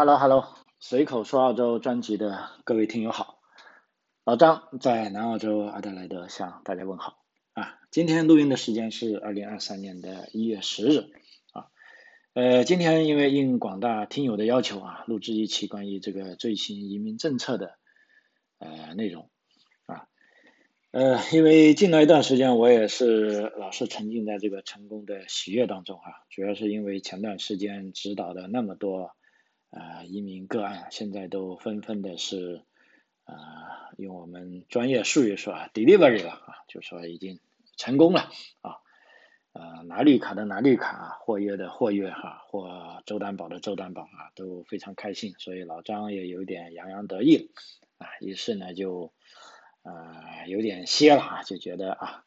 Hello Hello，随口说澳洲专辑的各位听友好，老张在南澳洲阿德莱德向大家问好啊。今天录音的时间是二零二三年的一月十日啊。呃，今天因为应广大听友的要求啊，录制一期关于这个最新移民政策的呃内容啊。呃，因为近来一段时间我也是老是沉浸在这个成功的喜悦当中啊，主要是因为前段时间指导的那么多。啊，移民个案现在都纷纷的是，啊，用我们专业术语说啊，delivery 了啊，就说已经成功了啊，呃，拿绿卡的拿绿卡，获约的获约哈，或周担保的周担保啊，都非常开心，所以老张也有点洋洋得意了啊，于是呢就，啊，有点歇了啊，就觉得啊。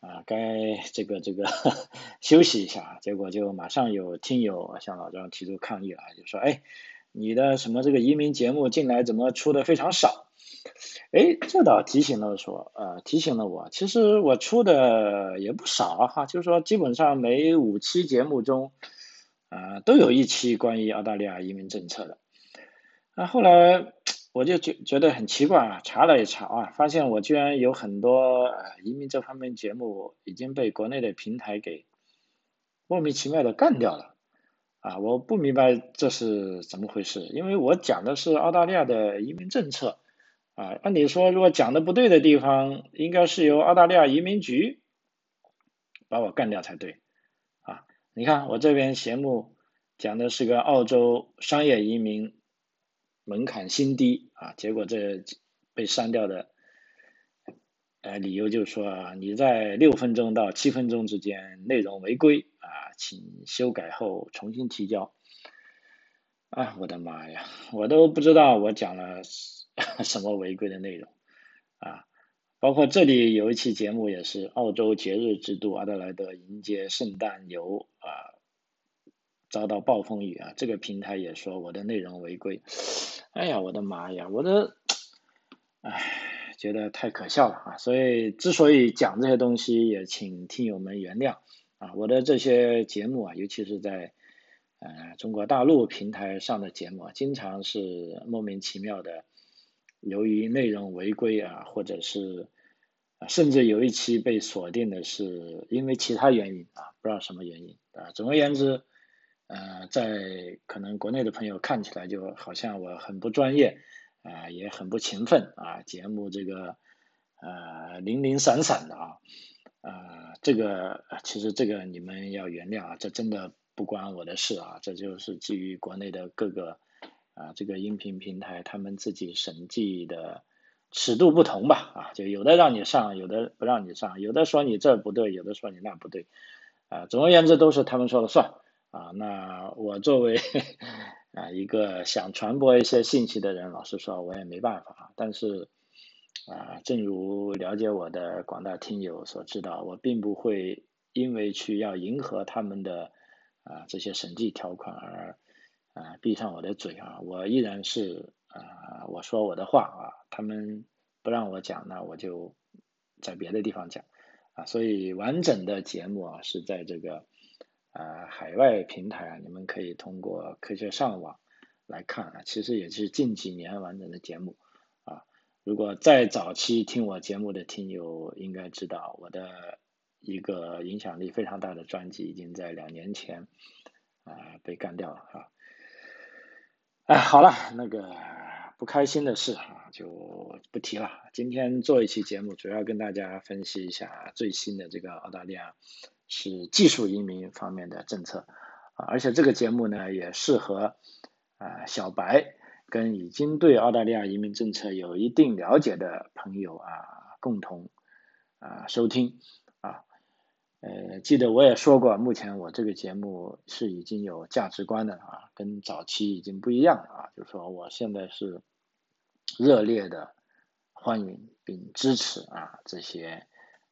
啊，该这个这个 休息一下，结果就马上有听友向老张提出抗议了，就说：“哎，你的什么这个移民节目进来怎么出的非常少？”哎，这倒提醒了说，呃，提醒了我，其实我出的也不少哈，就是说基本上每五期节目中，啊，都有一期关于澳大利亚移民政策的。那后来。我就觉觉得很奇怪啊，查了一查啊，发现我居然有很多移民这方面节目已经被国内的平台给莫名其妙的干掉了啊！我不明白这是怎么回事，因为我讲的是澳大利亚的移民政策啊，按理说如果讲的不对的地方，应该是由澳大利亚移民局把我干掉才对啊！你看我这边节目讲的是个澳洲商业移民。门槛新低啊，结果这被删掉的，呃，理由就是说，你在六分钟到七分钟之间内容违规啊，请修改后重新提交。啊，我的妈呀，我都不知道我讲了 什么违规的内容啊，包括这里有一期节目也是澳洲节日之都阿德莱德迎接圣诞游啊。遭到暴风雨啊！这个平台也说我的内容违规，哎呀，我的妈呀，我的，哎，觉得太可笑了啊！所以之所以讲这些东西，也请听友们原谅啊！我的这些节目啊，尤其是在呃中国大陆平台上的节目啊，经常是莫名其妙的，由于内容违规啊，或者是甚至有一期被锁定的是因为其他原因啊，不知道什么原因啊。总而言之。呃，在可能国内的朋友看起来就好像我很不专业，啊，也很不勤奋啊，节目这个呃零零散散的啊，啊，这个其实这个你们要原谅啊，这真的不关我的事啊，这就是基于国内的各个啊这个音频平台他们自己审计的尺度不同吧，啊，就有的让你上，有的不让你上，有的说你这不对，有的说你那不对，啊，总而言之都是他们说了算。啊，那我作为啊一个想传播一些信息的人，老实说，我也没办法。但是啊，正如了解我的广大听友所知道，我并不会因为去要迎合他们的啊这些审计条款而啊闭上我的嘴啊。我依然是啊我说我的话啊，他们不让我讲，那我就在别的地方讲啊。所以完整的节目啊是在这个。啊，海外平台啊，你们可以通过科学上网来看啊，其实也是近几年完整的节目啊。如果在早期听我节目的听友应该知道，我的一个影响力非常大的专辑已经在两年前啊被干掉了啊。哎，好了，那个不开心的事啊就不提了。今天做一期节目，主要跟大家分析一下最新的这个澳大利亚。是技术移民方面的政策啊，而且这个节目呢也适合啊小白跟已经对澳大利亚移民政策有一定了解的朋友啊共同啊收听啊。呃，记得我也说过，目前我这个节目是已经有价值观的啊，跟早期已经不一样了啊，就是说我现在是热烈的欢迎并支持啊这些。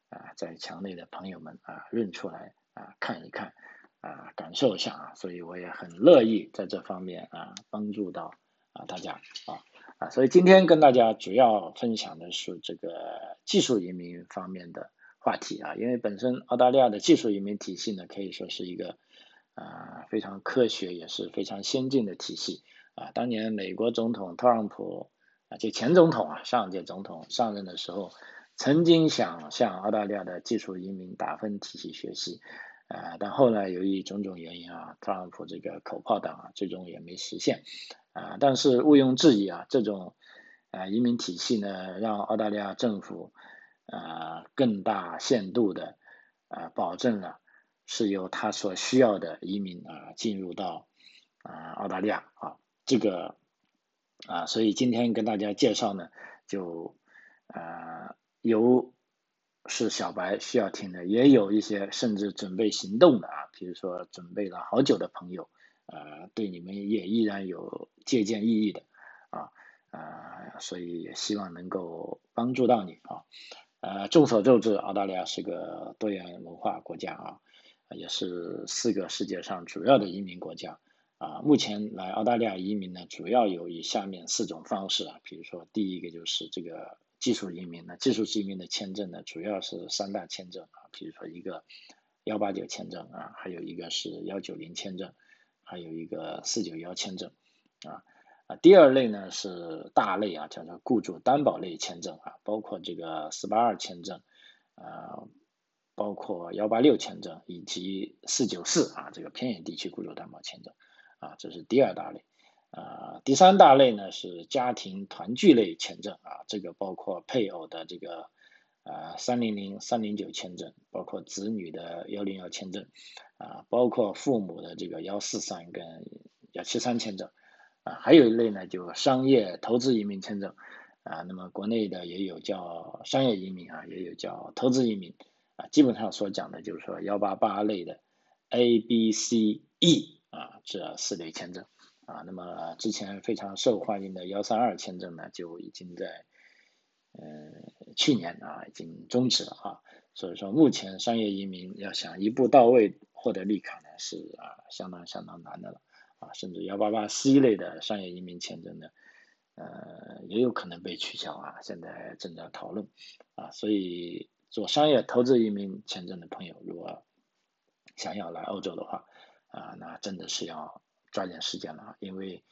啊，在墙内的朋友们啊，认出来啊，看一看啊，感受一下啊，所以我也很乐意在这方面啊，帮助到啊大家啊啊，所以今天跟大家主要分享的是这个技术移民方面的话题啊，因为本身澳大利亚的技术移民体系呢，可以说是一个啊非常科学也是非常先进的体系啊，当年美国总统特朗普啊，就前总统啊，上届总统上任的时候，曾经想向澳大利亚的技术移民打分体系学习，啊，但后来由于种种原因啊，特朗普这个口炮党啊，最终也没实现，啊，但是毋庸置疑啊，这种啊移民体系呢，让澳大利亚政府啊更大限度的啊保证了是由他所需要的移民啊进入到啊澳大利亚啊。这个啊，所以今天跟大家介绍呢，就啊有是小白需要听的，也有一些甚至准备行动的啊，比如说准备了好久的朋友，啊，对你们也依然有借鉴意义的啊啊，所以也希望能够帮助到你啊。呃，众所周知，澳大利亚是个多元文化国家啊，也是四个世界上主要的移民国家。啊，目前来澳大利亚移民呢，主要有以下面四种方式啊，比如说第一个就是这个技术移民呢，技术移民的签证呢，主要是三大签证啊，比如说一个幺八九签证啊，还有一个是幺九零签证，还有一个四九幺签证啊啊，第二类呢是大类啊，叫做雇主担保类签证啊，包括这个四八二签证啊，包括幺八六签证以及四九四啊，这个偏远地区雇主担保签证。啊，这是第二大类，啊，第三大类呢是家庭团聚类签证啊，这个包括配偶的这个啊三零零三零九签证，包括子女的幺零幺签证，啊，包括父母的这个幺四三跟幺七三签证，啊，还有一类呢就商业投资移民签证，啊，那么国内的也有叫商业移民啊，也有叫投资移民，啊，基本上所讲的就是说幺八八类的 A B C E。啊，这四类签证啊，那么之前非常受欢迎的幺三二签证呢，就已经在嗯去年啊已经终止了啊，所以说目前商业移民要想一步到位获得绿卡呢，是啊相当相当难的了啊，甚至幺八八 C 类的商业移民签证呢，呃也有可能被取消啊，现在正在讨论啊，所以做商业投资移民签证的朋友，如果想要来欧洲的话，啊，那真的是要抓紧时间了，因为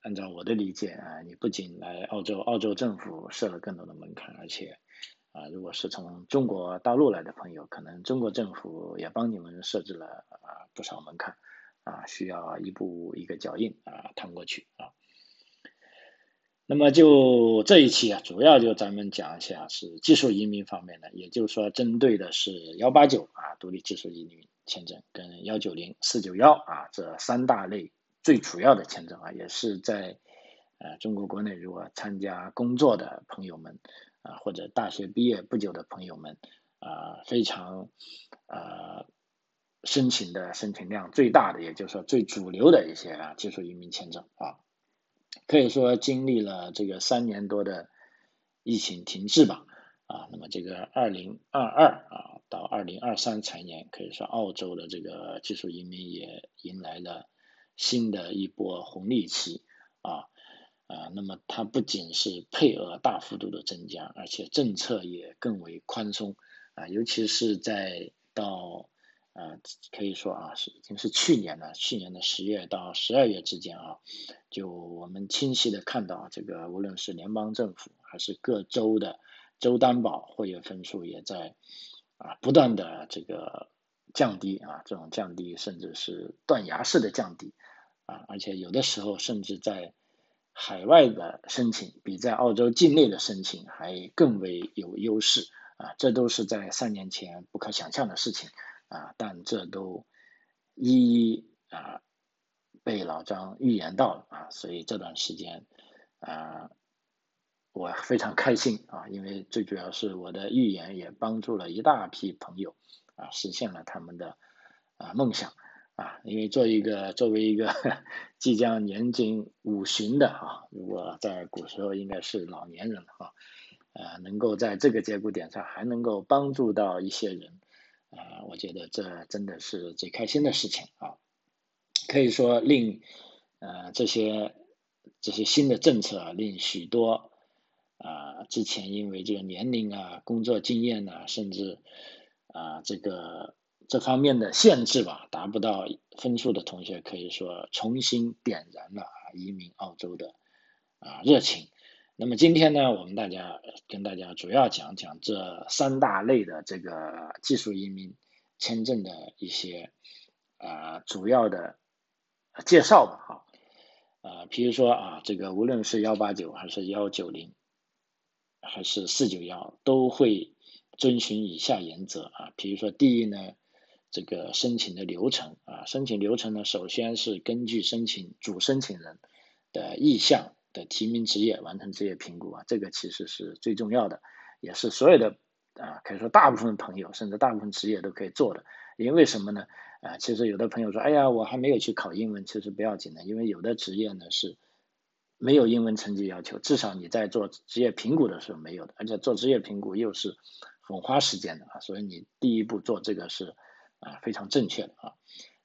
按照我的理解啊，你不仅来澳洲，澳洲政府设了更多的门槛，而且啊，如果是从中国大陆来的朋友，可能中国政府也帮你们设置了啊不少门槛啊，需要一步一个脚印啊趟过去啊。那么就这一期啊，主要就咱们讲一下是技术移民方面的，也就是说针对的是幺八九啊独立技术移民。签证跟幺九零四九幺啊这三大类最主要的签证啊，也是在呃中国国内如果参加工作的朋友们啊，或者大学毕业不久的朋友们啊，非常呃申请的申请量最大的，也就是说最主流的一些啊技术移民签证啊，可以说经历了这个三年多的疫情停滞吧。啊，那么这个二零二二啊到二零二三财年，可以说澳洲的这个技术移民也迎来了新的一波红利期啊啊，那么它不仅是配额大幅度的增加，而且政策也更为宽松啊，尤其是在到啊可以说啊是已经是去年了，去年的十月到十二月之间啊，就我们清晰的看到这个无论是联邦政府还是各州的。州担保会员分数也在啊不断的这个降低啊，这种降低甚至是断崖式的降低啊，而且有的时候甚至在海外的申请比在澳洲境内的申请还更为有优势啊，这都是在三年前不可想象的事情啊，但这都一一啊被老张预言到了啊，所以这段时间啊。我非常开心啊，因为最主要是我的预言也帮助了一大批朋友啊，实现了他们的啊梦想啊。因为做一个作为一个即将年近五旬的啊，如果在古时候应该是老年人了啊，呃，能够在这个节骨点上还能够帮助到一些人啊，我觉得这真的是最开心的事情啊。可以说令呃这些这些新的政策令许多。啊，之前因为这个年龄啊、工作经验呐，甚至啊这个这方面的限制吧，达不到分数的同学，可以说重新点燃了移民澳洲的啊热情。那么今天呢，我们大家跟大家主要讲讲这三大类的这个技术移民签证的一些啊主要的介绍吧，哈，啊，比如说啊，这个无论是幺八九还是幺九零，还是四九幺，都会遵循以下原则啊，比如说第一呢，这个申请的流程啊，申请流程呢，首先是根据申请主申请人的意向。的提名职业完成职业评估啊，这个其实是最重要的，也是所有的啊，可以说大部分朋友甚至大部分职业都可以做的。因为什么呢？啊，其实有的朋友说，哎呀，我还没有去考英文，其实不要紧的，因为有的职业呢是没有英文成绩要求，至少你在做职业评估的时候没有的，而且做职业评估又是很花时间的啊，所以你第一步做这个是啊非常正确的啊。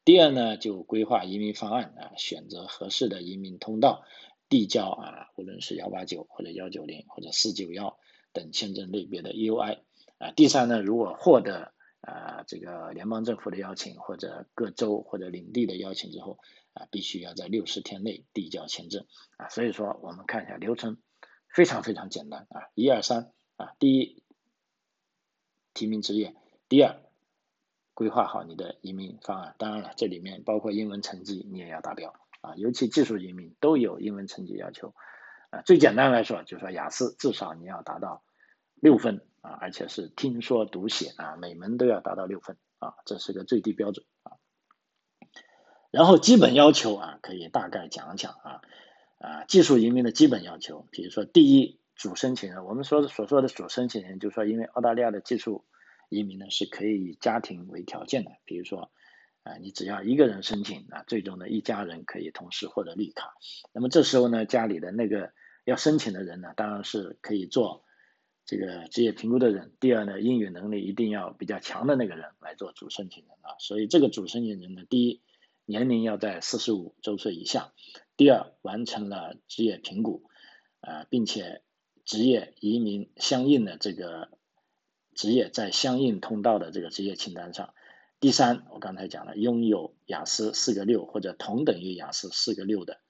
第二呢，就规划移民方案啊，选择合适的移民通道。递交啊，无论是幺八九或者幺九零或者四九幺等签证类别的 U I 啊。第三呢，如果获得啊这个联邦政府的邀请或者各州或者领地的邀请之后啊，必须要在六十天内递交签证啊。所以说，我们看一下流程，非常非常简单啊，一二三啊，第一提名职业，第二规划好你的移民方案，当然了，这里面包括英文成绩，你也要达标。啊，尤其技术移民都有英文成绩要求，啊，最简单来说，就是说雅思至少你要达到六分啊，而且是听说读写啊，每门都要达到六分啊，这是个最低标准啊。然后基本要求啊，可以大概讲讲啊，啊，技术移民的基本要求，比如说第一，主申请人，我们说所说的主申请人，就是说因为澳大利亚的技术移民呢是可以以家庭为条件的，比如说。啊，你只要一个人申请啊，最终呢一家人可以同时获得绿卡。那么这时候呢，家里的那个要申请的人呢，当然是可以做这个职业评估的人。第二呢，英语能力一定要比较强的那个人来做主申请人啊。所以这个主申请人呢，第一年龄要在四十五周岁以下，第二完成了职业评估啊，并且职业移民相应的这个职业在相应通道的这个职业清单上。第三，我刚才讲了，拥有雅思四个六或者同等于雅思四个六的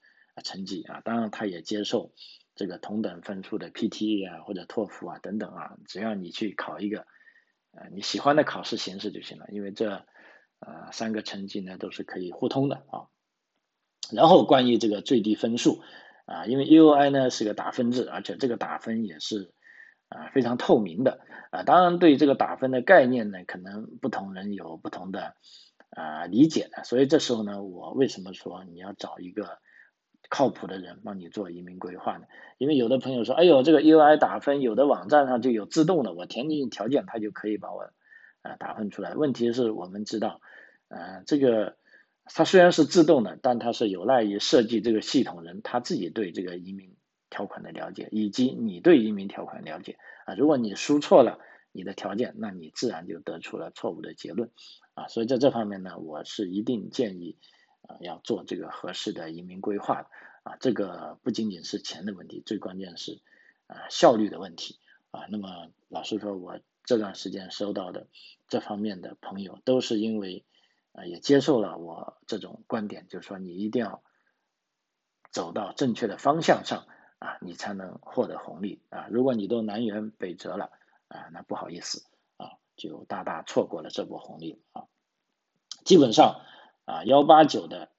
成绩啊，当然他也接受这个同等分数的 PTE 啊或者托福啊等等啊，只要你去考一个呃你喜欢的考试形式就行了，因为这呃三个成绩呢都是可以互通的啊。然后关于这个最低分数啊，因为 EUI 呢是个打分制，而且这个打分也是。啊，非常透明的啊，当然对这个打分的概念呢，可能不同人有不同的啊理解的，所以这时候呢，我为什么说你要找一个靠谱的人帮你做移民规划呢？因为有的朋友说，哎呦，这个 UI 打分有的网站上就有自动的，我填进去条件，它就可以把我啊打分出来。问题是我们知道，啊，这个它虽然是自动的，但它是有赖于设计这个系统人他自己对这个移民。条款的了解，以及你对移民条款了解啊，如果你输错了你的条件，那你自然就得出了错误的结论啊。所以在这方面呢，我是一定建议啊要做这个合适的移民规划啊。这个不仅仅是钱的问题，最关键是啊效率的问题啊。那么老实说，我这段时间收到的这方面的朋友，都是因为啊也接受了我这种观点，就是说你一定要走到正确的方向上。啊，你才能获得红利啊！如果你都南辕北辙了啊，那不好意思啊，就大大错过了这波红利啊。基本上啊，幺八九的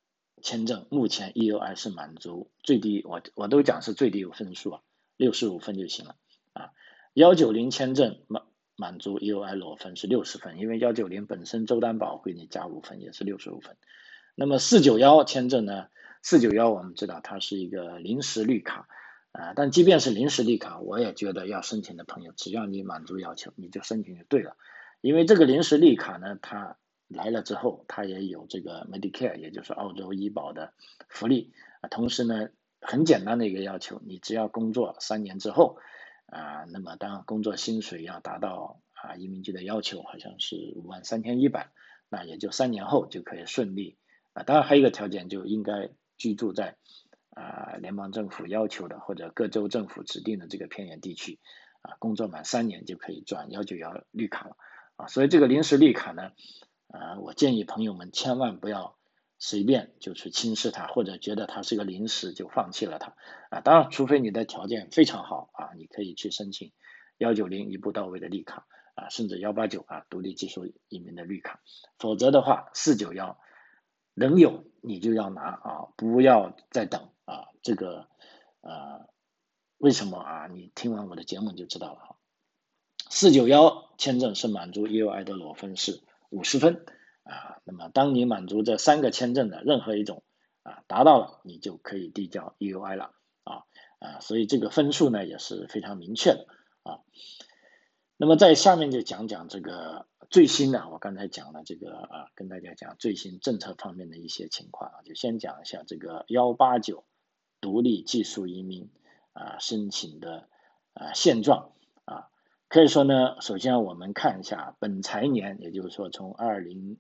签证目前 EUI 是满足最低，我我都讲是最低有分数啊，六十五分就行了啊。幺九零签证满满足 EUI 裸分是六十分，因为幺九零本身州担保会你加五分，也是六十五分。那么四九幺签证呢？四九幺我们知道它是一个临时绿卡。啊，但即便是临时绿卡，我也觉得要申请的朋友，只要你满足要求，你就申请就对了。因为这个临时绿卡呢，它来了之后，他也有这个 Medicare，也就是澳洲医保的福利啊。同时呢，很简单的一个要求，你只要工作三年之后啊，那么当工作薪水要达到啊移民局的要求，好像是五万三千一百，那也就三年后就可以顺利啊。当然还有一个条件，就应该居住在。啊，联邦政府要求的或者各州政府指定的这个偏远地区，啊，工作满三年就可以转幺九幺绿卡了，啊，所以这个临时绿卡呢，啊，我建议朋友们千万不要随便就去轻视它，或者觉得它是个零食就放弃了它啊。当然，除非你的条件非常好啊，你可以去申请幺九零一步到位的绿卡啊，甚至幺八九啊独立技术移民的绿卡。否则的话，四九幺能有你就要拿啊，不要再等啊。这个呃，为什么啊？你听完我的节目就知道了哈。四九幺签证是满足 EUI 的裸分是五十分。啊，那么当你满足这三个签证的任何一种啊达到了，你就可以递交 EUI 了啊啊，所以这个分数呢也是非常明确的啊。那么在下面就讲讲这个最新的，我刚才讲了这个啊，跟大家讲最新政策方面的一些情况啊，就先讲一下这个幺八九独立技术移民啊申请的啊现状，可以说呢，首先我们看一下本财年，也就是说从二零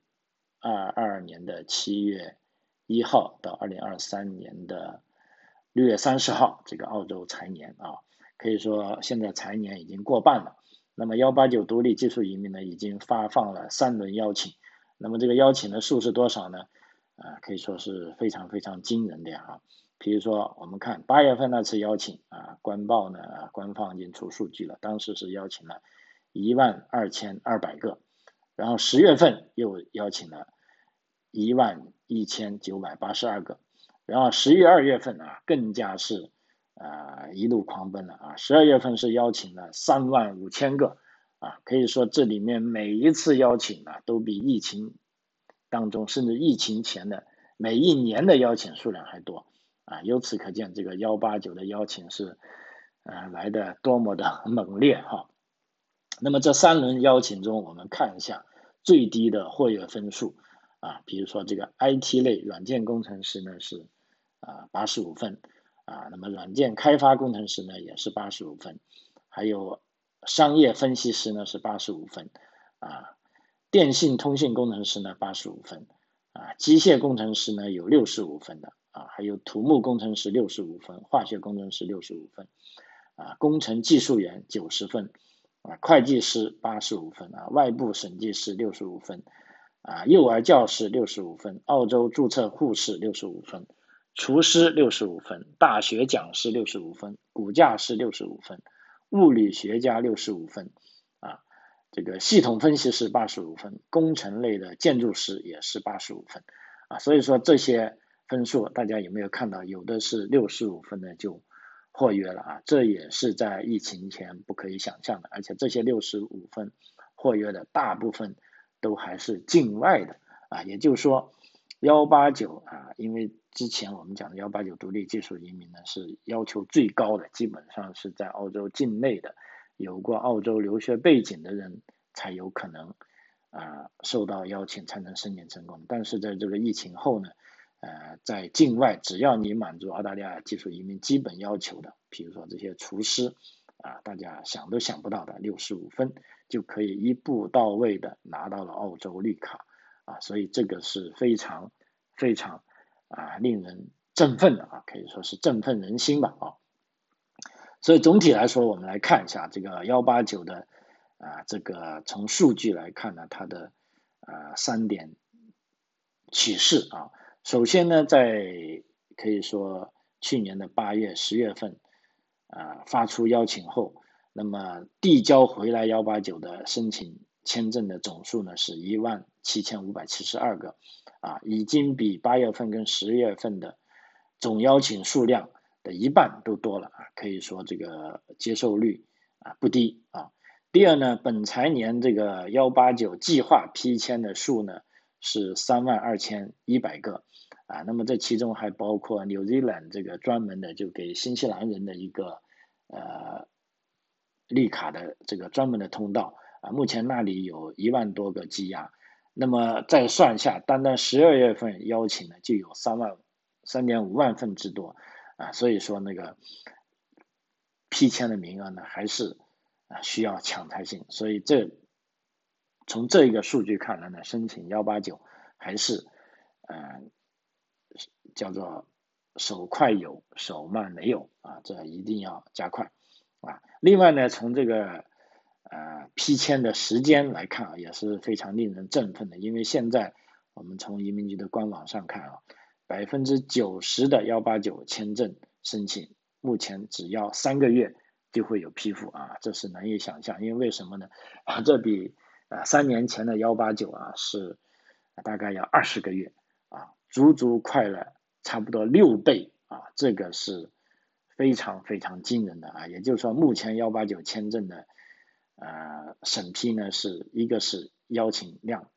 二二年的七月一号到二零二三年的六月三十号，这个澳洲财年啊，可以说现在财年已经过半了。那么幺八九独立技术移民呢，已经发放了三轮邀请。那么这个邀请的数是多少呢？啊，可以说是非常非常惊人的啊。比如说，我们看八月份那次邀请啊，官报呢，官方已经出数据了，当时是邀请了一万二千二百个。然后十月份又邀请了一万一千九百八十二个，然后十一二月份啊更加是啊一路狂奔了啊，十二月份是邀请了三万五千个啊，可以说这里面每一次邀请啊都比疫情当中甚至疫情前的每一年的邀请数量还多啊，由此可见这个幺八九的邀请是呃来的多么的 猛烈哈。那么这三轮邀请中，我们看一下。最低的获约分数啊，比如说这个 IT 类软件工程师呢是啊八十五分啊，那么软件开发工程师呢也是八十五分，还有商业分析师呢是八十五分啊，电信通信工程师呢八十五分啊，机械工程师呢有六十五分的啊，还有土木工程师六十五分，化学工程师六十五分啊，工程技术员九十分。啊，会计师八十五分啊，外部审计师六十五分啊，幼儿教师六十五分，澳洲注册护士六十五分，厨师六十五分，大学讲师六十五分，骨架师六十五分，物理学家六十五分啊，这个系统分析师八十五分，工程类的建筑师也是八十五分啊，所以说这些分数大家有没有看到？有的是六十五分的就。获约了啊，这也是在疫情前不可以想象的，而且这些六十五分获约的大部分都还是境外的啊，也就是说幺八九啊，因为之前我们讲的幺八九独立技术移民呢是要求最高的，基本上是在澳洲境内的有过澳洲留学背景的人才有可能啊受到邀请才能申请成功，但是在这个疫情后呢。呃，在境外，只要你满足澳大利亚技术移民基本要求的，比如说这些厨师啊，大家想都想不到的，六十五分就可以一步到位的拿到了澳洲绿卡啊，所以这个是非常非常啊令人振奋的啊，可以说是振奋人心吧啊。所以总体来说，我们来看一下这个幺八九的啊，这个从数据来看呢，它的啊三点启示啊。首先呢，在可以说去年的八月、十月份，啊发出邀请后，那么递交回来幺八九的申请签证的总数呢是一万七千五百七十二个，啊，已经比八月份跟十月份的总邀请数量的一半都多了啊，可以说这个接受率啊不低啊。第二呢，本财年这个幺八九计划批签的数呢。是三万二千一百个。啊，那么这其中还包括 New Zealand 这个专门的就给新西兰人的一个呃绿卡的这个专门的通道。啊，目前那里有一万多个积压，那么再算下，单单十二月份邀请呢就有三万三点五万份之多。啊，所以说那个批签的名额呢还是啊需要抢才行，所以这。从这一个数据看来呢，申请幺八九还是，呃，叫做手快有，手慢没有啊，这一定要加快啊。另外呢，从这个呃批签的时间来看啊，也是非常令人振奋的，因为现在我们从移民局的官网上看啊，百分之九十的幺八九签证申请，目前只要三个月就会有批复啊，这是难以想象。因为为什么呢？啊，这比啊三年前的幺八九啊是大概要二十个月啊，足足快了差不多六倍啊，这个是非常非常惊人的啊。也就是说，目前幺八九签证的。呃，审批呢是一个是邀请量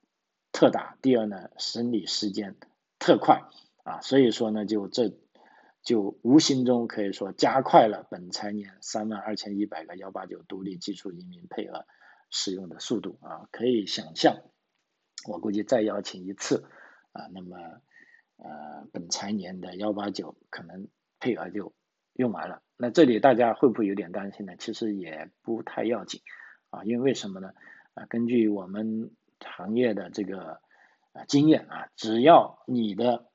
特大，第二呢审理时间特快啊，所以说呢就这就无形中可以说加快了本财年三万二千一百个幺八九独立技术移民配额使用的速度啊，可以想象，我估计再邀请一次啊，那么呃本财年的幺八九可能配额就用完了。那这里大家会不会有点担心呢？其实也不太要紧。啊，因为为什么呢？啊，根据我们行业的这个啊经验啊，只要你的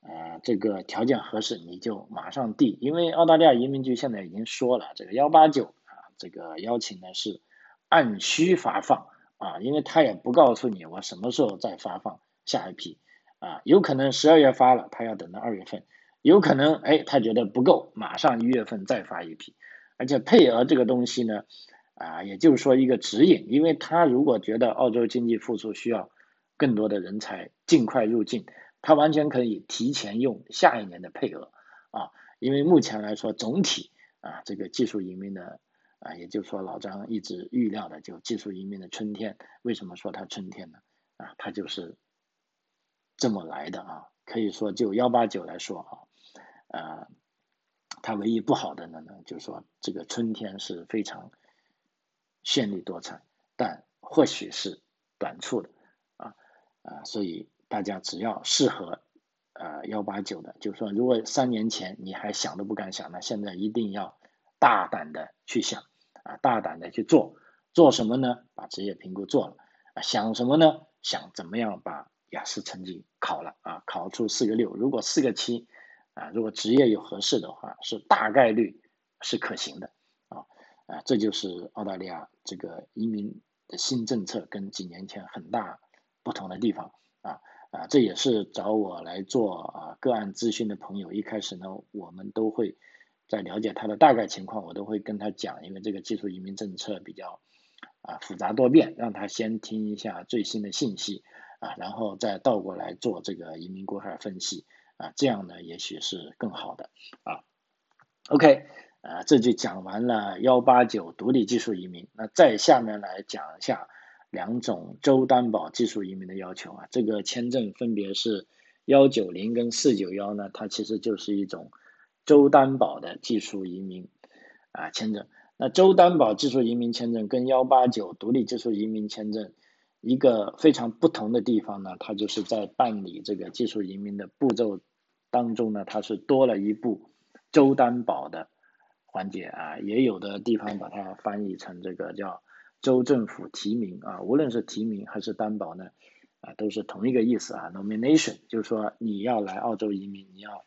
呃这个条件合适，你就马上递。因为澳大利亚移民局现在已经说了，这个幺八九啊，这个邀请呢是按需发放啊，因为他也不告诉你我什么时候再发放下一批啊，有可能十二月发了，他要等到二月份；有可能哎他觉得不够，马上一月份再发一批。而且配额这个东西呢。啊，也就是说一个指引，因为他如果觉得澳洲经济复苏需要更多的人才尽快入境，他完全可以提前用下一年的配额啊，因为目前来说总体啊这个技术移民的啊，也就是说老张一直预料的就技术移民的春天，为什么说它春天呢？啊，它就是这么来的啊，可以说就幺八九来说啊，呃，它唯一不好的呢呢，就是说这个春天是非常。绚丽多彩，但或许是短促的啊啊，所以大家只要适合呃幺八九的，就是说，如果三年前你还想都不敢想，那现在一定要大胆的去想啊，大胆的去做，做什么呢？把职业评估做了啊，想什么呢？想怎么样把雅思成绩考了啊，考出四个六，如果四个七啊，如果职业有合适的话，是大概率是可行的。啊，啊这就是澳大利亚这个移民的新政策跟几年前很大不同的地方啊啊，这也是找我来做啊个案咨询的朋友，一开始呢，我们都会在了解他的大概情况，我都会跟他讲，因为这个技术移民政策比较啊复杂多变，让他先听一下最新的信息啊，然后再倒过来做这个移民规划分析啊，这样呢也许是更好的啊。OK。啊，这就讲完了幺八九独立技术移民。那再下面来讲一下两种州担保技术移民的要求啊。这个签证分别是幺九零跟四九幺呢，它其实就是一种州担保的技术移民啊签证。那州担保技术移民签证跟幺八九独立技术移民签证一个非常不同的地方呢，它就是在办理这个技术移民的步骤当中呢，它是多了一步州担保的。环节啊，也有的地方把它翻译成这个叫州政府提名啊，无论是提名还是担保呢，啊，都是同一个意思啊。Nomination 就是说你要来澳洲移民，你要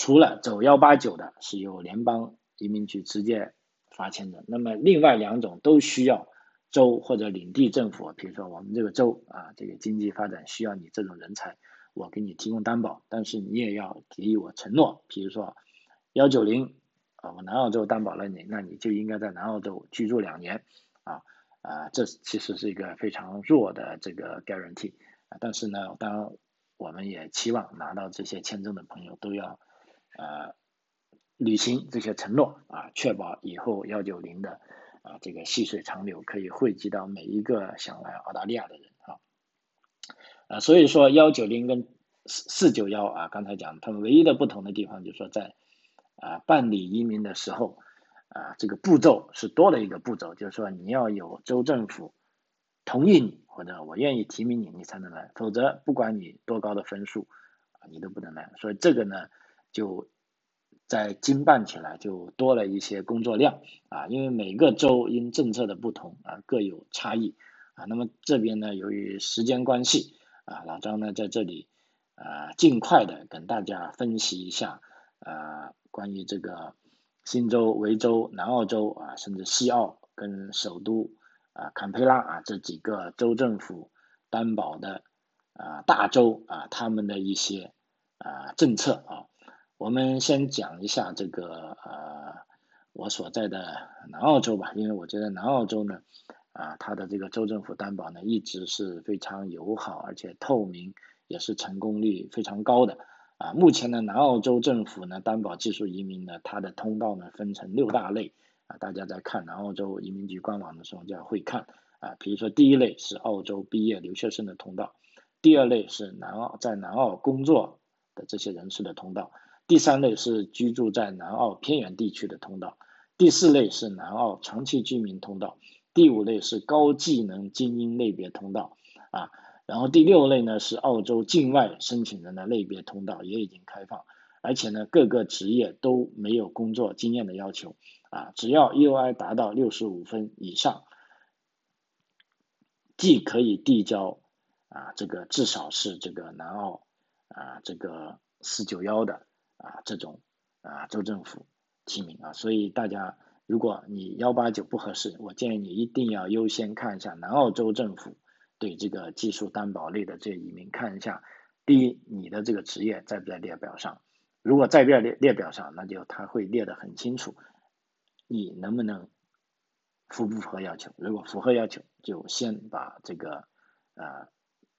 除了走幺八九的，是由联邦移民局直接发签的，那么另外两种都需要州或者领地政府，比如说我们这个州啊，这个经济发展需要你这种人才，我给你提供担保，但是你也要给予我承诺，比如说幺九零。啊，我南澳洲担保了你，那你就应该在南澳洲居住两年，啊啊，这其实是一个非常弱的这个 guarantee，啊，但是呢，当我们也期望拿到这些签证的朋友都要呃履行这些承诺，啊，确保以后幺九零的啊这个细水长流可以惠及到每一个想来澳大利亚的人，啊，啊，所以说幺九零跟四四九幺啊，刚才讲他们唯一的不同的地方就是说在啊，办理移民的时候，啊，这个步骤是多了一个步骤，就是说你要有州政府同意你，或者我愿意提名你，你才能来，否则不管你多高的分数，啊，你都不能来。所以这个呢，就在经办起来就多了一些工作量，啊，因为每个州因政策的不同啊各有差异，啊，那么这边呢，由于时间关系，啊，老张呢在这里啊尽快的跟大家分析一下，啊。关于这个新州、维州、南澳洲啊，甚至西澳跟首都啊坎培拉啊这几个州政府担保的啊大州啊他们的一些啊政策啊。我们先讲一下这个呃我所在的南澳洲吧，因为我觉得南澳洲呢啊它的这个州政府担保呢一直是非常友好而且透明，也是成功率非常高的。啊，目前呢，南澳洲政府呢担保技术移民呢，它的通道呢分成六大类啊，大家在看南澳洲移民局官网的时候就要会看啊，比如说第一类是澳洲毕业留学生的通道，第二类是南澳在南澳工作的这些人士的通道，第三类是居住在南澳偏远地区的通道，第四类是南澳长期居民通道，第五类是高技能精英类别通道啊。然后第六类呢是澳洲境外申请人的类别通道也已经开放，而且呢各个职业都没有工作经验的要求啊，只要 EOI 达到六十五分以上，既可以递交啊这个至少是这个南澳啊这个四九幺的啊这种啊州政府提名啊，所以大家如果你幺八九不合适，我建议你一定要优先看一下南澳州政府。对这个技术担保类的这移民看一下，第一，你的这个职业在不在列表上？如果在列列列表上，那就他会列得很清楚，你能不能符不符合要求？如果符合要求，就先把这个呃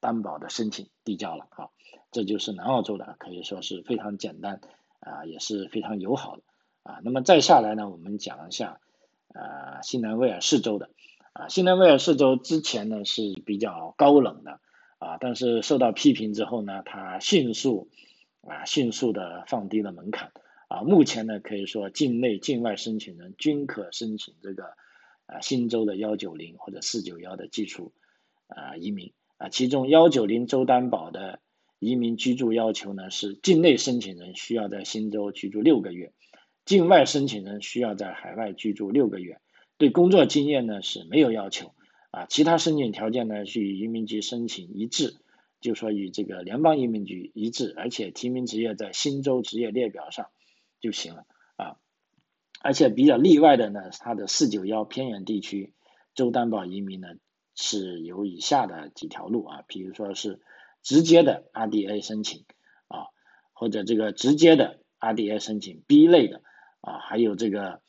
担保的申请递交了啊。这就是南澳洲的，可以说是非常简单啊，也是非常友好的啊。那么再下来呢，我们讲一下呃新南威尔士州的。啊，新南威尔士州之前呢是比较高冷的啊，但是受到批评之后呢，它迅速啊迅速的放低了门槛啊，目前呢可以说境内境外申请人均可申请这个啊新州的幺九零或者四九幺的技术啊移民啊，其中幺九零州担保的移民居住要求呢是境内申请人需要在新州居住六个月，境外申请人需要在海外居住六个月。对工作经验呢是没有要求啊，其他申请条件呢是与移民局申请一致，就说与这个联邦移民局一致，而且提名职业在新州职业列表上就行了啊。而且比较例外的呢，它的四九幺偏远地区州担保移民呢是有以下的几条路啊，比如说是直接的 RDA 申请啊，或者这个直接的 RDA 申请 B 类的啊，还有这个。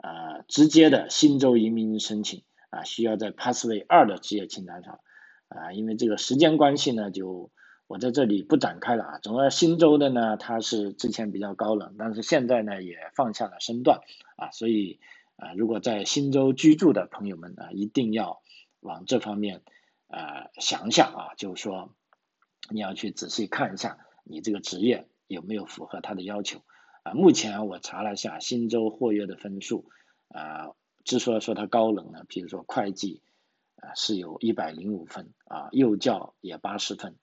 啊，直接的新州移民申请啊，需要在 Passway 二的职业清单上啊，因为这个时间关系呢，就我在这里不展开了啊。总而新州的呢，它是之前比较高冷，但是现在呢也放下了身段啊，所以啊，如果在新州居住的朋友们啊，一定要往这方面啊想想啊，就是说你要去仔细看一下你这个职业有没有符合他的要求。啊，目前我查了一下新州获约的分数，啊，之所以说它高冷呢，比如说会计，啊是有一百零五分，啊幼教也八十分，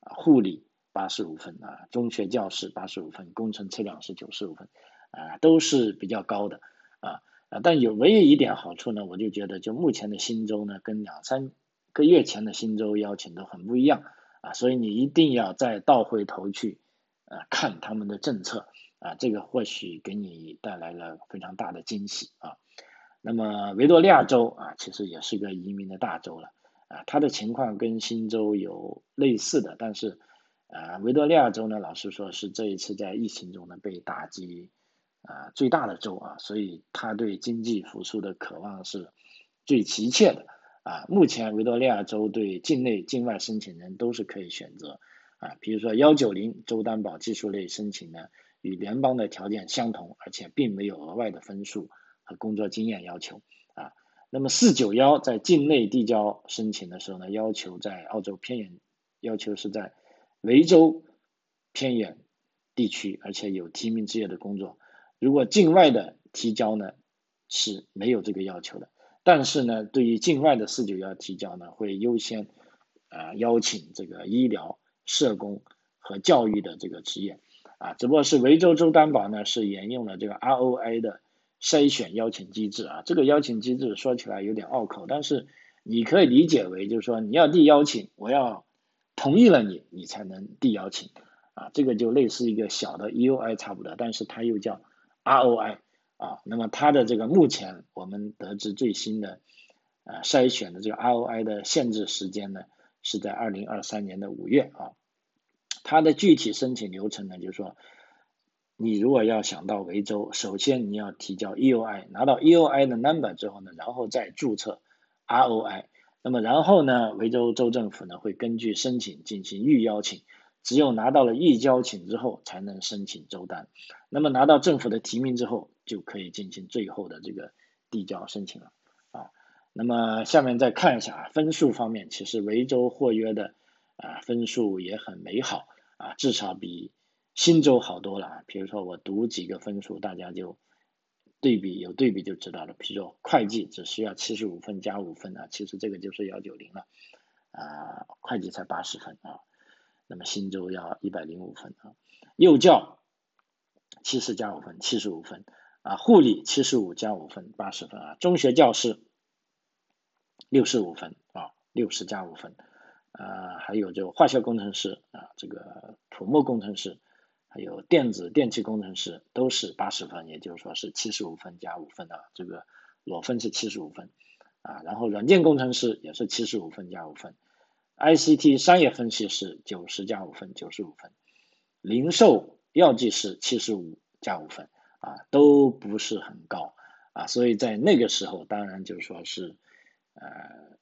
啊护理八十五分，啊中学教师八十五分，工程测量是九十五分，啊都是比较高的，啊啊但有唯一一点好处呢，我就觉得就目前的新州呢，跟两三个月前的新州邀请都很不一样，啊所以你一定要再倒回头去，啊看他们的政策。啊，这个或许给你带来了非常大的惊喜啊。那么维多利亚州啊，其实也是个移民的大州了啊。它的情况跟新州有类似的，但是啊，维多利亚州呢，老实说是这一次在疫情中呢被打击啊最大的州啊，所以他对经济复苏的渴望是最急切的啊。目前维多利亚州对境内境外申请人都是可以选择啊，比如说幺九零州担保技术类申请呢。与联邦的条件相同，而且并没有额外的分数和工作经验要求啊。那么四九幺在境内递交申请的时候呢，要求在澳洲偏远，要求是在维州偏远地区，而且有提名职业的工作。如果境外的提交呢是没有这个要求的，但是呢，对于境外的四九幺提交呢，会优先啊邀请这个医疗、社工和教育的这个职业。啊，只不过是维州州担保呢，是沿用了这个 ROI 的筛选邀请机制啊。这个邀请机制说起来有点拗口，但是你可以理解为就是说你要递邀请，我要同意了你，你才能递邀请啊。这个就类似一个小的 EUI 差不多，但是它又叫 ROI 啊。那么它的这个目前我们得知最新的呃筛选的这个 ROI 的限制时间呢，是在二零二三年的五月啊。它的具体申请流程呢，就是说，你如果要想到维州，首先你要提交 EOI，拿到 EOI 的 number 之后呢，然后再注册 ROI。那么然后呢，维州州政府呢会根据申请进行预邀请，只有拿到了预交请之后，才能申请周单。那么拿到政府的提名之后，就可以进行最后的这个递交申请了啊。那么下面再看一下啊，分数方面，其实维州获约的啊分数也很美好啊，至少比新州好多了啊。比如说我读几个分数，大家就。对比有对比就知道了，比如说会计只需要七十五分加五分啊，其实这个就是幺九零了，啊，会计才八十分啊，那么新州要一百零五分啊，幼教七十加五分七十五分啊，护理七十五加五分八十分啊，中学教师六十五分啊，六十加五分啊，还有就化学工程师啊，这个土木工程师。还有电子电气工程师都是八十分，也就是说是七十五分加五分的，这个裸分是七十五分啊。然后软件工程师也是七十五分加五分，ICT 商业分析师九十加五分，九十五分，零售药剂师七十五加五分啊，都不是很高啊。所以在那个时候，当然就说是呃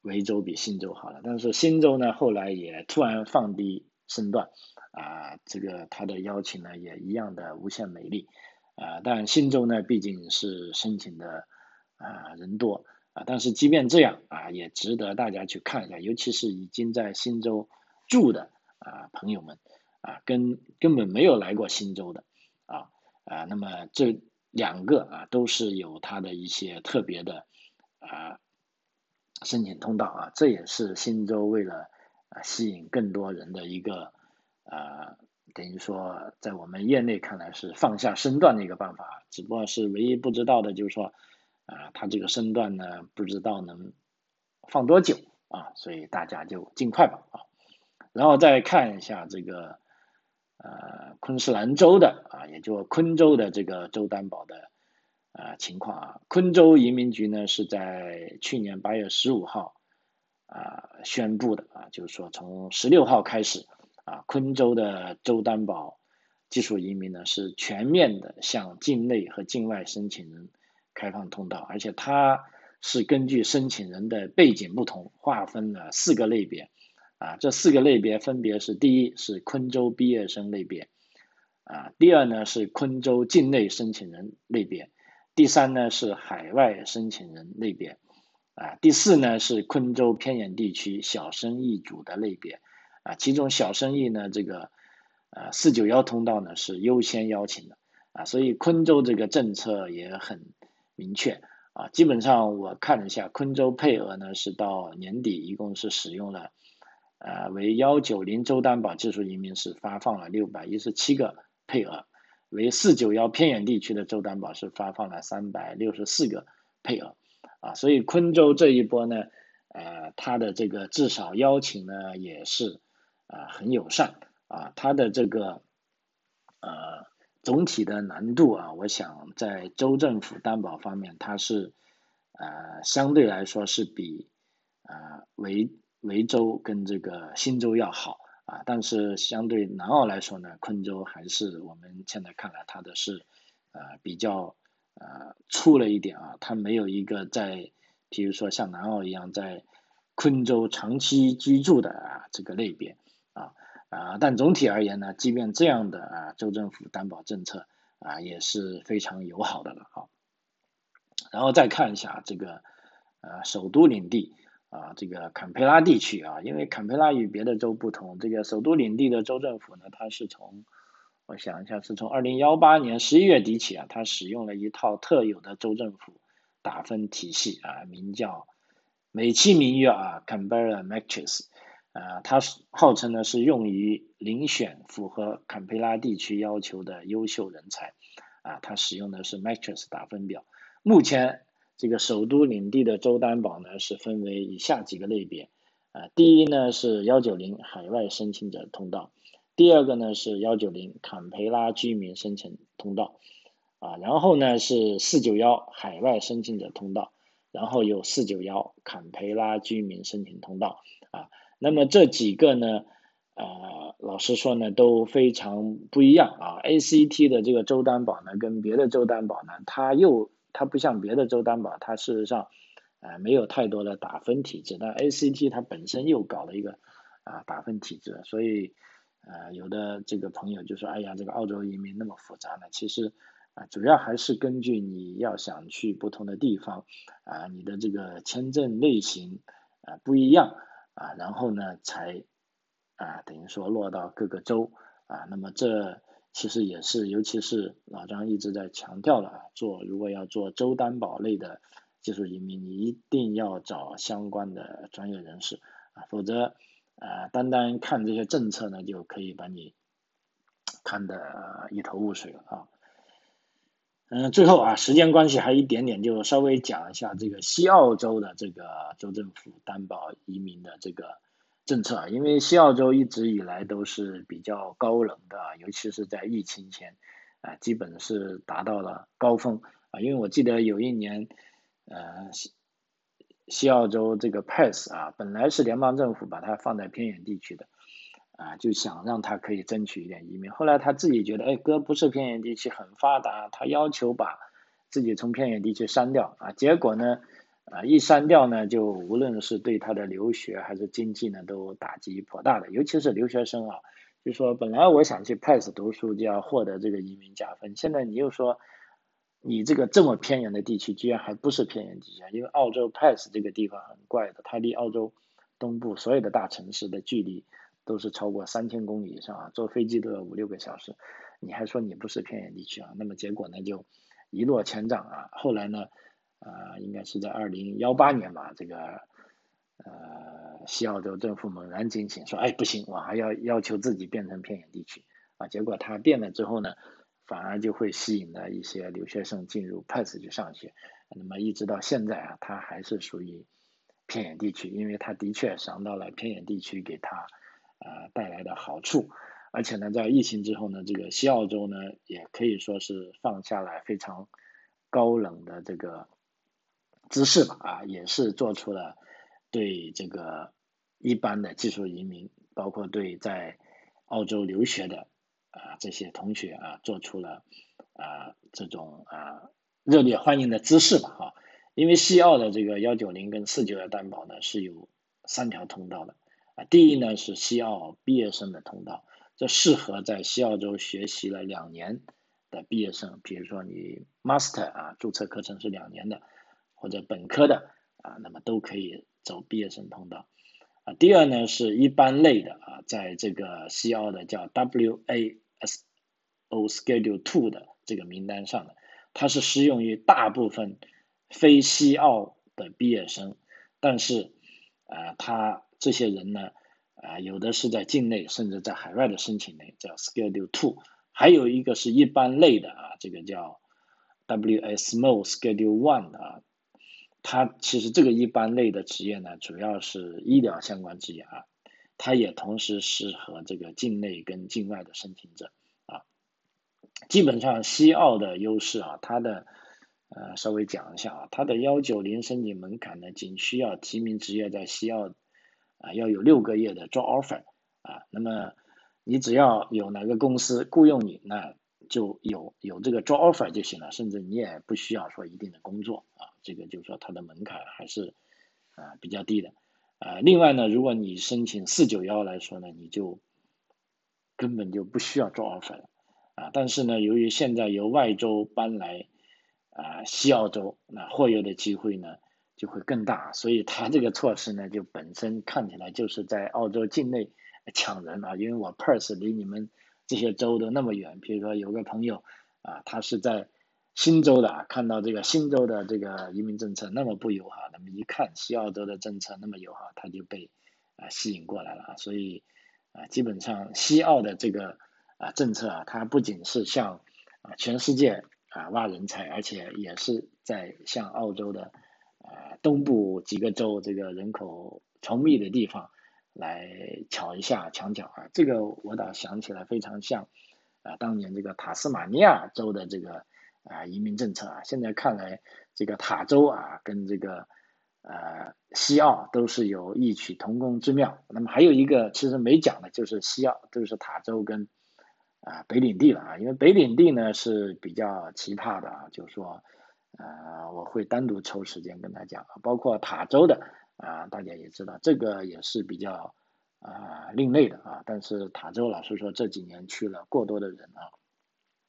维州比新州好了，但是新州呢后来也突然放低身段。啊，这个他的邀请呢也一样的无限美丽，啊，但新州呢毕竟是申请的啊人多啊，但是即便这样啊，也值得大家去看一下，尤其是已经在新州住的啊朋友们啊，跟根本没有来过新州的啊啊，那么这两个啊都是有它的一些特别的啊申请通道啊，这也是新州为了啊吸引更多人的一个。啊，等于说，在我们业内看来是放下身段的一个办法，只不过是唯一不知道的，就是说，啊，他这个身段呢，不知道能放多久啊，所以大家就尽快吧啊，然后再看一下这个呃昆士兰州的啊，也就昆州的这个州担保的啊情况啊，昆州移民局呢是在去年八月十五号啊宣布的啊，就是说从十六号开始。啊，昆州的州担保技术移民呢是全面的向境内和境外申请人开放通道，而且它是根据申请人的背景不同划分了四个类别，啊，这四个类别分别是：第一是昆州毕业生类别，啊，第二呢是昆州境内申请人类别，第三呢是海外申请人类别，啊，第四呢是昆州偏远地区小生意主的类别。啊，其中小生意呢，这个呃四九幺通道呢是优先邀请的啊，所以昆州这个政策也很明确啊，基本上我看了一下，昆州配额呢是到年底一共是使用了呃为幺九零州担保技术移民是发放了六百一十七个配额，为四九幺偏远地区的州担保是发放了三百六十四个配额啊，所以昆州这一波呢，呃，它的这个至少邀请呢也是。啊，很友善啊，它的这个呃总体的难度啊，我想在州政府担保方面，它是呃相对来说是比呃维维州跟这个新州要好啊，但是相对南澳来说呢，昆州还是我们现在看来它的是呃比较呃粗了一点啊，它没有一个在，比如说像南澳一样在昆州长期居住的啊这个类别。啊啊，但总体而言呢，即便这样的啊州政府担保政策啊也是非常友好的了啊。然后再看一下这个呃首都领地啊这个坎培拉地区啊，因为坎培拉与别的州不同，这个首都领地的州政府呢，它是从我想一下是从二零幺八年十一月底起啊，它使用了一套特有的州政府打分体系啊，名叫美其名曰啊 Canberra Matrix。呃，它是号称呢是用于遴选符合坎培拉地区要求的优秀人才，啊，它使用的是 Matrix 打分表。目前这个首都领地的州担保呢是分为以下几个类别，啊，第一呢是幺九零海外申请者通道，第二个呢是幺九零坎培拉居民申请通道，啊，然后呢是四九幺海外申请者通道，然后有四九幺坎培拉居民申请通道啊。那么这几个呢，呃，老实说呢，都非常不一样啊。ACT 的这个州担保呢，跟别的州担保呢，它又它不像别的州担保，它事实上呃没有太多的打分体制，但 ACT 它本身又搞了一个啊打分体制，所以呃有的这个朋友就说，哎呀，这个澳洲移民那么复杂呢，其实。啊，主要还是根据你要想去不同的地方，啊，你的这个签证类型啊不一样啊，然后呢才啊等于说落到各个州啊，那么这其实也是，尤其是老张一直在强调了，做如果要做州担保类的技术移民，你一定要找相关的专业人士啊，否则啊单单看这些政策呢，就可以把你看得一头雾水了啊。嗯，最后啊，时间关系还一点点，就稍微讲一下这个西澳洲的这个州政府担保移民的这个政策，因为西澳洲一直以来都是比较高冷的，尤其是在疫情前啊，基本是达到了高峰啊，因为我记得有一年，呃，西西澳洲这个 Pass 啊，本来是联邦政府把它放在偏远地区的。啊，就想让他可以争取一点移民。后来他自己觉得，哎，哥不是偏远地区很发达，他要求把自己从偏远地区删掉啊。结果呢，啊，一删掉呢，就无论是对他的留学还是经济呢，都打击颇大的。尤其是留学生啊，就说本来我想去 Pass 读书就要获得这个移民加分，现在你又说你这个这么偏远的地区居然还不是偏远地区，因为澳洲 Pass 这个地方很怪的，它离澳洲东部所有的大城市的距离。都是超过三千公里以上啊，坐飞机都要五六个小时，你还说你不是偏远地区啊？那么结果呢就一落千丈啊。后来呢，呃，应该是在二零幺八年吧，这个呃西澳洲政府猛然惊醒，说哎不行，我还要要求自己变成偏远地区啊。结果他变了之后呢，反而就会吸引了一些留学生进入 PASS 去上学。那么一直到现在啊，他还是属于偏远地区，因为他的确想到了偏远地区给他。啊，带来的好处，而且呢，在疫情之后呢，这个西澳洲呢，也可以说是放下了非常高冷的这个姿势吧，啊，也是做出了对这个一般的技术移民，包括对在澳洲留学的啊这些同学啊，做出了啊这种啊热烈欢迎的姿势吧，哈，因为西澳的这个幺九零跟四九幺担保呢是有三条通道的。啊，第一呢是西澳毕业生的通道，这适合在西澳洲学习了两年的毕业生，比如说你 master 啊，注册课程是两年的，或者本科的啊，那么都可以走毕业生通道。啊，第二呢是一般类的啊，在这个西澳的叫 WASO Schedule Two 的这个名单上的，它是适用于大部分非西澳的毕业生，但是啊，它这些人呢，啊，有的是在境内，甚至在海外的申请类叫 Schedule Two，还有一个是一般类的啊，这个叫 WS Small Schedule One 的啊，它其实这个一般类的职业呢，主要是医疗相关职业啊，它也同时适合这个境内跟境外的申请者啊，基本上西澳的优势啊，它的呃稍微讲一下啊，它的幺九零申请门槛呢，仅需要提名职业在西澳。啊，要有六个月的 job offer 啊，那么你只要有哪个公司雇佣你，那就有有这个 job offer 就行了，甚至你也不需要说一定的工作啊，这个就是说它的门槛还是啊比较低的啊。另外呢，如果你申请四九幺来说呢，你就根本就不需要 job offer 了啊。但是呢，由于现在由外州搬来啊西澳洲，那获优的机会呢？就会更大，所以他这个措施呢，就本身看起来就是在澳洲境内抢人啊。因为我 Perth 离你们这些州都那么远，比如说有个朋友啊，他是在新州的，看到这个新州的这个移民政策那么不友好，那么一看西澳洲的政策那么友好，他就被啊吸引过来了。所以啊，基本上西澳的这个啊政策啊，它不仅是向啊全世界啊挖人才，而且也是在向澳洲的。东部几个州这个人口稠密的地方来瞧一下墙角啊，这个我倒想起来非常像啊，当年这个塔斯马尼亚州的这个啊移民政策啊。现在看来，这个塔州啊跟这个呃西澳都是有异曲同工之妙。那么还有一个其实没讲的就是西澳，就是塔州跟啊北领地了啊。因为北领地呢是比较奇葩的啊，就是说呃我会单独抽时间跟他讲，包括塔州的啊，大家也知道这个也是比较。啊，另类的啊，但是塔州老师说这几年去了过多的人啊，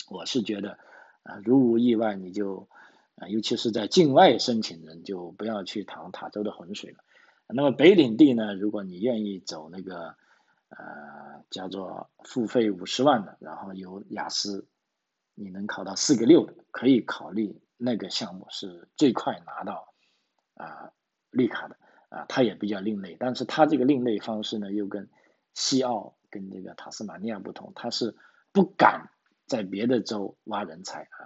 我是觉得啊，如无意外你就啊，尤其是在境外申请人就不要去趟塔州的浑水了。那么北领地呢，如果你愿意走那个呃叫做付费五十万的，然后有雅思你能考到四个六的，可以考虑那个项目是最快拿到啊绿卡的。啊，它也比较另类，但是它这个另类方式呢，又跟西澳跟这个塔斯马尼亚不同，它是不敢在别的州挖人才啊，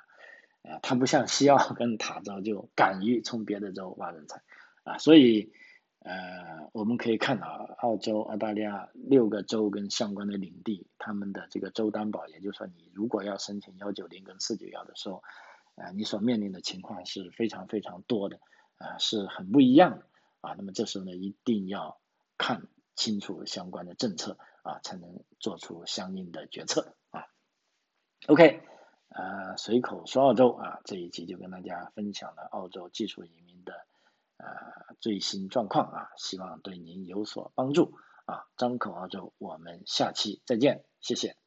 呃，它不像西澳跟塔州就敢于从别的州挖人才啊，所以呃，我们可以看到澳洲、澳大利亚六个州跟相关的领地，他们的这个州担保，也就是说，你如果要申请幺九零跟四九幺的时候，啊，你所面临的情况是非常非常多的，啊，是很不一样的。啊，那么这时候呢，一定要看清楚相关的政策啊，才能做出相应的决策啊。OK，呃，随口说澳洲啊，这一期就跟大家分享了澳洲技术移民的呃最新状况啊，希望对您有所帮助啊。张口澳洲，我们下期再见，谢谢。